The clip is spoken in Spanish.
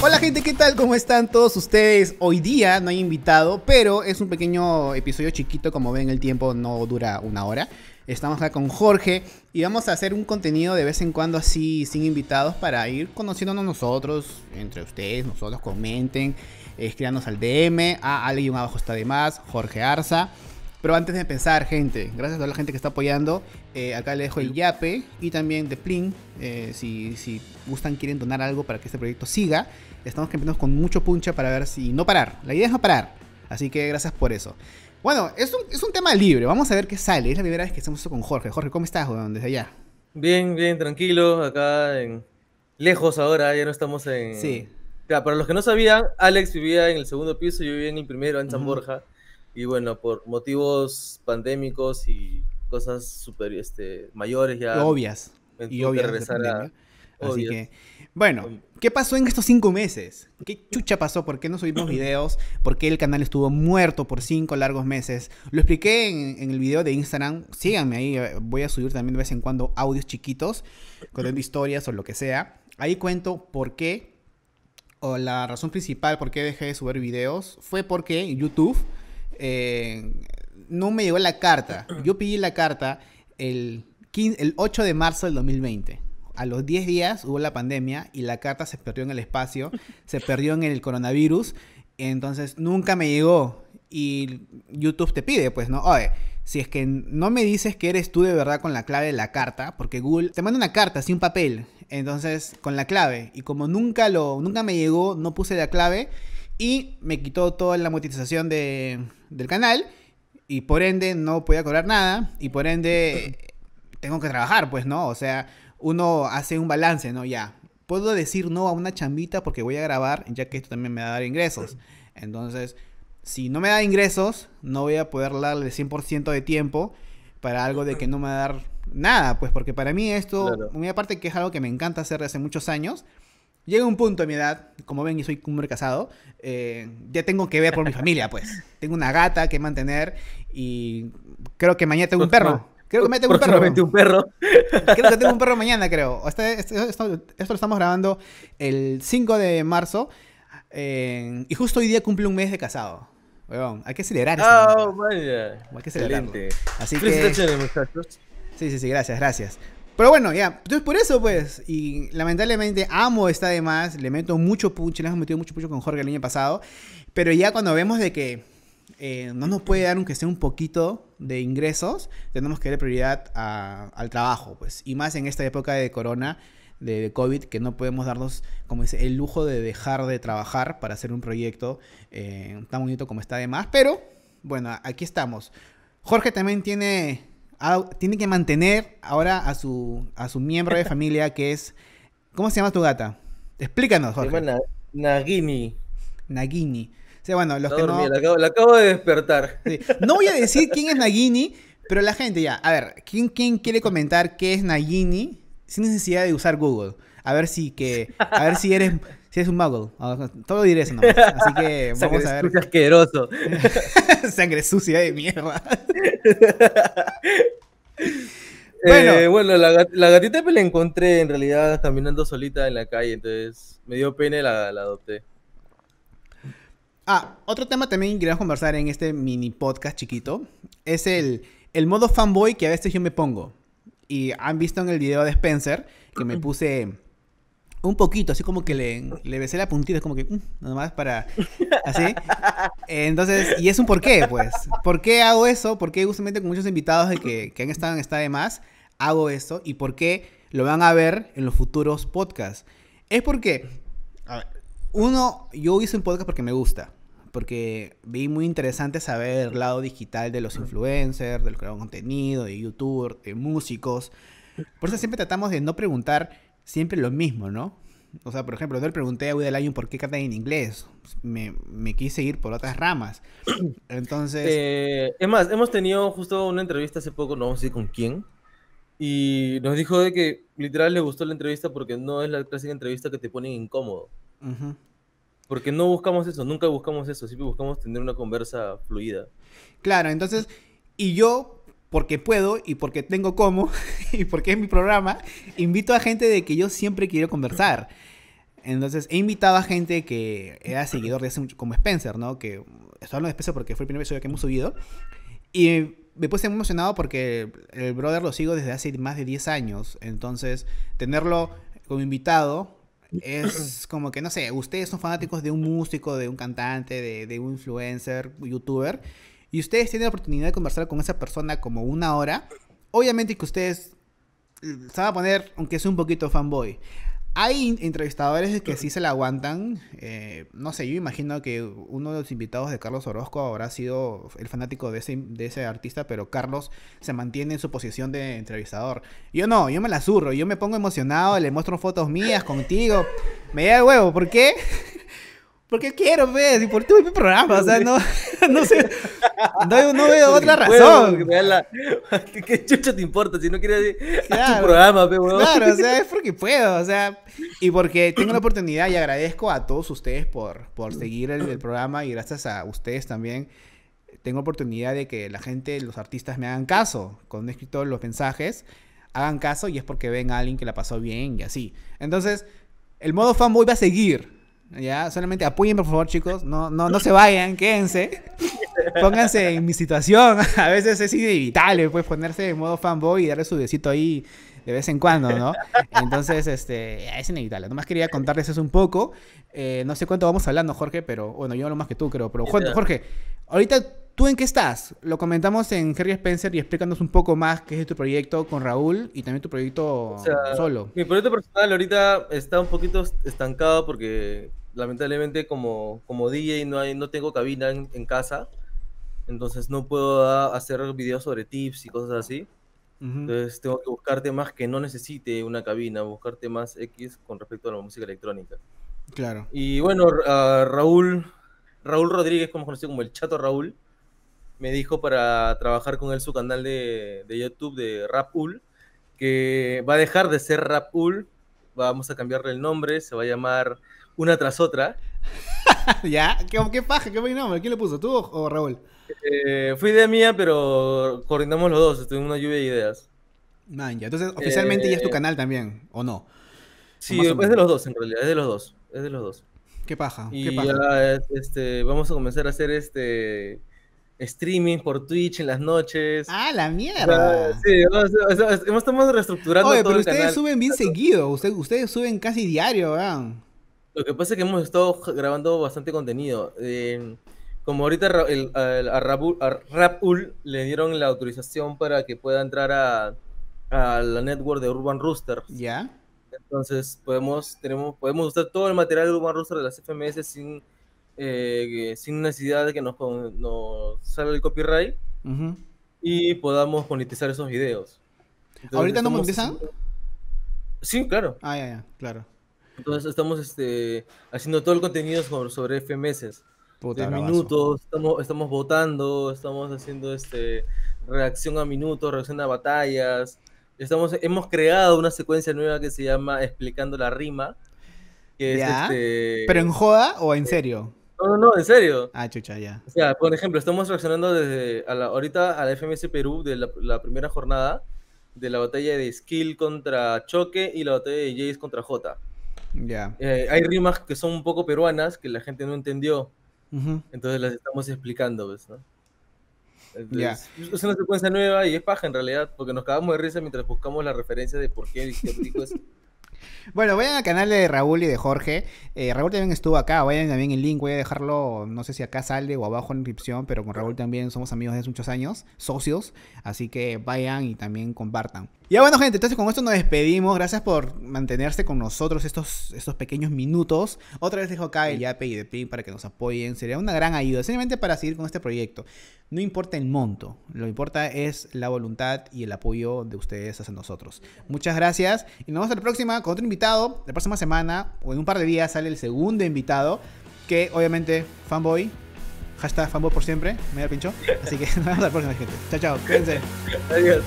Hola gente, ¿qué tal? ¿Cómo están todos ustedes? Hoy día no hay invitado, pero es un pequeño episodio chiquito, como ven el tiempo no dura una hora. Estamos acá con Jorge y vamos a hacer un contenido de vez en cuando así sin invitados para ir conociéndonos nosotros, entre ustedes, nosotros comenten, escríbanos al DM, a alguien abajo está de más, Jorge Arza. Pero antes de empezar, gente, gracias a toda la gente que está apoyando, eh, acá le dejo el Yape y también de Plin, eh, si, si gustan, quieren donar algo para que este proyecto siga. Estamos empezando con mucho puncha para ver si no parar. La idea es no parar. Así que gracias por eso. Bueno, es un, es un tema libre. Vamos a ver qué sale. Es la primera vez que estamos con Jorge. Jorge, ¿cómo estás, weón? Desde allá. Bien, bien, tranquilo. Acá en... lejos ahora, ya no estamos en... Sí. Para los que no sabían, Alex vivía en el segundo piso, yo vivía en el primero, en San. Borja. Y bueno, por motivos pandémicos y cosas super, este, mayores ya... Obvias. Y obvias. a-. Así obvias. que, bueno, ¿qué pasó en estos cinco meses? ¿Qué chucha pasó? ¿Por qué no subimos videos? ¿Por qué el canal estuvo muerto por cinco largos meses? Lo expliqué en, en el video de Instagram. Síganme ahí. eh, Voy a subir también de vez en cuando audios chiquitos, contando historias o lo que sea. Ahí cuento por qué, o la razón principal por qué dejé de subir videos, fue porque YouTube eh, no me llegó la carta. Yo pedí la carta el, 15 el 8 de marzo del 2020. A los 10 días hubo la pandemia y la carta se perdió en el espacio, se perdió en el coronavirus, entonces nunca me llegó. Y YouTube te pide, pues, ¿no? Oye, si es que no me dices que eres tú de verdad con la clave de la carta, porque Google te manda una carta, un papel, entonces con la clave, y como nunca lo, nunca me llegó, no puse la clave, y me quitó toda la monetización de, del canal, y por ende no podía cobrar nada, y por ende tengo que trabajar, pues, ¿no? O sea, uno hace un balance, ¿no? Ya, puedo decir no a una chambita porque voy a grabar, ya que esto también me va a dar ingresos. Entonces, si no me da ingresos, no voy a poder darle 100% de tiempo para algo de que no me va a dar nada, pues porque para mí esto, Claro. muy aparte que es algo que me encanta hacer desde hace muchos años, llega un punto de mi edad, como ven, yo soy un hombre casado, eh, ya tengo que ver por mi familia, pues. Tengo una gata que mantener y creo que mañana tengo un perro. Creo que mañana tengo un perro. Un perro. Creo que tengo un perro mañana, creo. Este- este- esto, esto lo estamos grabando el 5 de marzo. eh, y justo hoy día cumple un mes de casado. Weón, hay que celebrar eso. Ah, vaya. Hay que celebrarlo. Así que. Muchachos. Sí, sí, sí, gracias, gracias. Pero bueno, ya. Entonces, por eso, pues. Y lamentablemente amo está de más. Le meto mucho pucho. Le hemos metido mucho pucho con Jorge el año pasado. Pero ya cuando vemos de que eh, no nos puede dar aunque sea un poquito de ingresos, tenemos que darle prioridad al trabajo, pues. Y más en esta época de corona, de, de COVID, que no podemos darnos, como dice, el lujo de dejar de trabajar para hacer un proyecto eh, tan bonito como está de más. Pero, bueno, aquí estamos. Jorge también tiene, ah, tiene que mantener ahora a su, a su miembro de familia, que es... ¿Cómo se llama tu gata? Explícanos, Se Jorge. llama Na- Nagini. Nagini. O sea, bueno, los que no... la, acabo, la acabo de despertar. Sí. No voy a decir quién es Nagini, pero la gente ya. A ver, ¿quién, quién quiere comentar qué es Nagini sin necesidad de usar Google? A ver si que, a ver si eres, si eres un muggle. Todo diré eso nomás. Así que vamos a ver. Escucha asqueroso. Sangre sucia de mierda. Bueno, Bueno. bueno la, la gatita me la encontré en realidad caminando solita en la calle, entonces me dio pena y la, la adopté. Ah, otro tema también que queríamos conversar en este mini podcast chiquito es el, el modo fanboy que a veces yo me pongo. Y han visto en el video de Spencer que me puse un poquito, así como que le, le besé la puntita, es como que, mm, nada más para, así. Entonces, y es un por qué, pues. ¿Por qué hago eso? ¿Por qué justamente con muchos invitados que, que han estado en Está de Más hago eso? ¿Y por qué lo van a ver en los futuros podcasts? Es porque, a ver, uno, yo hice un podcast porque me gusta. Porque vi muy interesante saber el lado digital de los influencers, del creador de contenido, de youtubers, de músicos. Por eso siempre tratamos de no preguntar siempre lo mismo, ¿no? O sea, por ejemplo, yo le pregunté a Woody Allen por qué canta en inglés. Me, me quise ir por otras ramas. Entonces, Eh, es más, hemos tenido justo una entrevista hace poco, no vamos a decir con quién, y nos dijo de que literal le gustó la entrevista porque no es la clásica entrevista que te pone incómodo. Porque no buscamos eso, nunca buscamos eso, siempre buscamos tener una conversa fluida. Claro, entonces, y yo, porque puedo y porque tengo como, y porque es mi programa, invito a gente de que yo siempre quiero conversar. Entonces he invitado a gente que era seguidor de ese, como Spencer, ¿no? Que estoy hablando de Spencer porque fue el primer episodio que hemos subido. Y me puse muy emocionado porque el brother lo sigo desde hace más de 10 años. Entonces, tenerlo como invitado es como que, no sé, ustedes son fanáticos de un músico, de un cantante, de, de un influencer, youtuber, y ustedes tienen la oportunidad de conversar con esa persona como una hora. Obviamente que ustedes se van a poner, aunque sea un poquito fanboy. Hay entrevistadores que sí se la aguantan. Eh, no sé, yo imagino que uno de los invitados de Carlos Orozco habrá sido el fanático de ese, de ese artista, pero Carlos se mantiene en su posición de entrevistador. Yo no, yo me la zurro, yo me pongo emocionado, le muestro fotos mías contigo. Me da el huevo, ¿por qué? Porque quiero, ver, y por tu mi programa, o sea, no, no sé, no, veo otra razón. ¿Qué chucho te importa si no quieres claro, tu programa, pe, Claro, o sea, es porque puedo, o sea, y porque tengo la oportunidad y agradezco a todos ustedes por, por seguir el, programa y gracias a ustedes también tengo oportunidad de que la gente, los artistas me hagan caso. Cuando he escrito los mensajes, hagan caso y es porque ven a alguien que la pasó bien y así. Entonces, el modo fanboy va a seguir ya, solamente apoyen por favor, chicos. No, no, no se vayan, quédense. Pónganse en mi situación. A veces es inevitable, pues, ponerse en modo fanboy y darle su besito ahí de vez en cuando, ¿no? Entonces, este, es inevitable. Nomás quería contarles eso un poco. Eh, no sé cuánto vamos hablando, Jorge, pero bueno, yo hablo más que tú, creo. Pero Jorge, ahorita, ¿tú en qué estás? Lo comentamos en Harry Spencer y explícanos un poco más qué es tu proyecto con Raúl y también tu proyecto solo. Mi proyecto personal ahorita está un poquito estancado porque lamentablemente como, como DJ no, hay, no tengo cabina en, casa, entonces no puedo hacer videos sobre tips y cosas así. Entonces tengo que buscar temas que no necesite una cabina, buscar temas X con respecto a la música electrónica. Claro. Y bueno, Raúl, Raúl Rodríguez, como conocido como el Chato Raúl, me dijo para trabajar con él su canal de, de YouTube de Rapul, que va a dejar de ser Rapul, vamos a cambiarle el nombre, se va a llamar una tras otra. ¿Ya? ¿Qué, qué paja? ¿Qué nombre? ¿Quién le puso? ¿Tú o, Raúl? Eh, fue idea mía, pero coordinamos los dos. Tuvimos una lluvia de ideas. Man, ya. Entonces, oficialmente ya es tu eh, canal también, ¿o no? Sí, es de los dos, en realidad. Es de los dos. Es de los dos. ¿Qué paja? Y ¿Qué paja? ya este, vamos a comenzar a hacer este streaming por Twitch en las noches. ¡Ah, la mierda! sí, estamos reestructurando Oye, pero ustedes suben bien seguido. Ustedes, ustedes suben casi diario, ¿verdad? Lo que pasa es que hemos estado grabando bastante contenido. como ahorita el, a, Rapul le dieron la autorización para que pueda entrar a, la network de Urban Rooster. ¿Ya? Entonces podemos, tenemos, podemos usar todo el material de Urban Rooster de las FMS sin, eh, sin necesidad de que nos, nos salga el copyright y podamos monetizar esos videos. ¿Ahorita no monetizan? Sí, claro. Ah, ya, ya, claro. Entonces estamos este, haciendo todo el contenido sobre, sobre FMS. de minutos, estamos, estamos votando, estamos haciendo este, reacción a minutos, reacción a batallas. Estamos, hemos creado una secuencia nueva que se llama Explicando la rima. Que este ¿Pero en joda o en serio? No, no, no, en serio. Ah, chucha, ya. O sea, por ejemplo, estamos reaccionando desde a la, ahorita a la FMS Perú de la, la, primera jornada de la batalla de Skill contra Choque y la batalla de Jace contra J. Ya. Eh, hay rimas que son un poco peruanas que la gente no entendió. Entonces las estamos explicando, ¿ves? ¿no? Es una secuencia nueva y es paja en realidad, porque nos cagamos de risa mientras buscamos la referencia de por qué, qué rico es. Bueno, vayan al canal de Raúl y de Jorge. Eh, Raúl también estuvo acá. Vayan también el link. Voy a dejarlo, no sé si acá sale o abajo en la descripción, pero con Raúl también somos amigos desde muchos años, socios. Así que vayan y también compartan. Ya bueno, gente, entonces con esto nos despedimos. Gracias por mantenerse con nosotros estos, estos pequeños minutos. Otra vez dejo acá el Yape y de PIN para que nos apoyen. Sería una gran ayuda, simplemente para seguir con este proyecto. No importa el monto, lo que importa es la voluntad y el apoyo de ustedes hacia nosotros. Muchas gracias y nos vemos la próxima con otro invitado. La próxima semana o en un par de días sale el segundo invitado, que obviamente fanboy. Hashtag fanboy por siempre, me da pincho. Así que nos vemos la próxima, gente. Chao, chao, cuídense. Adiós.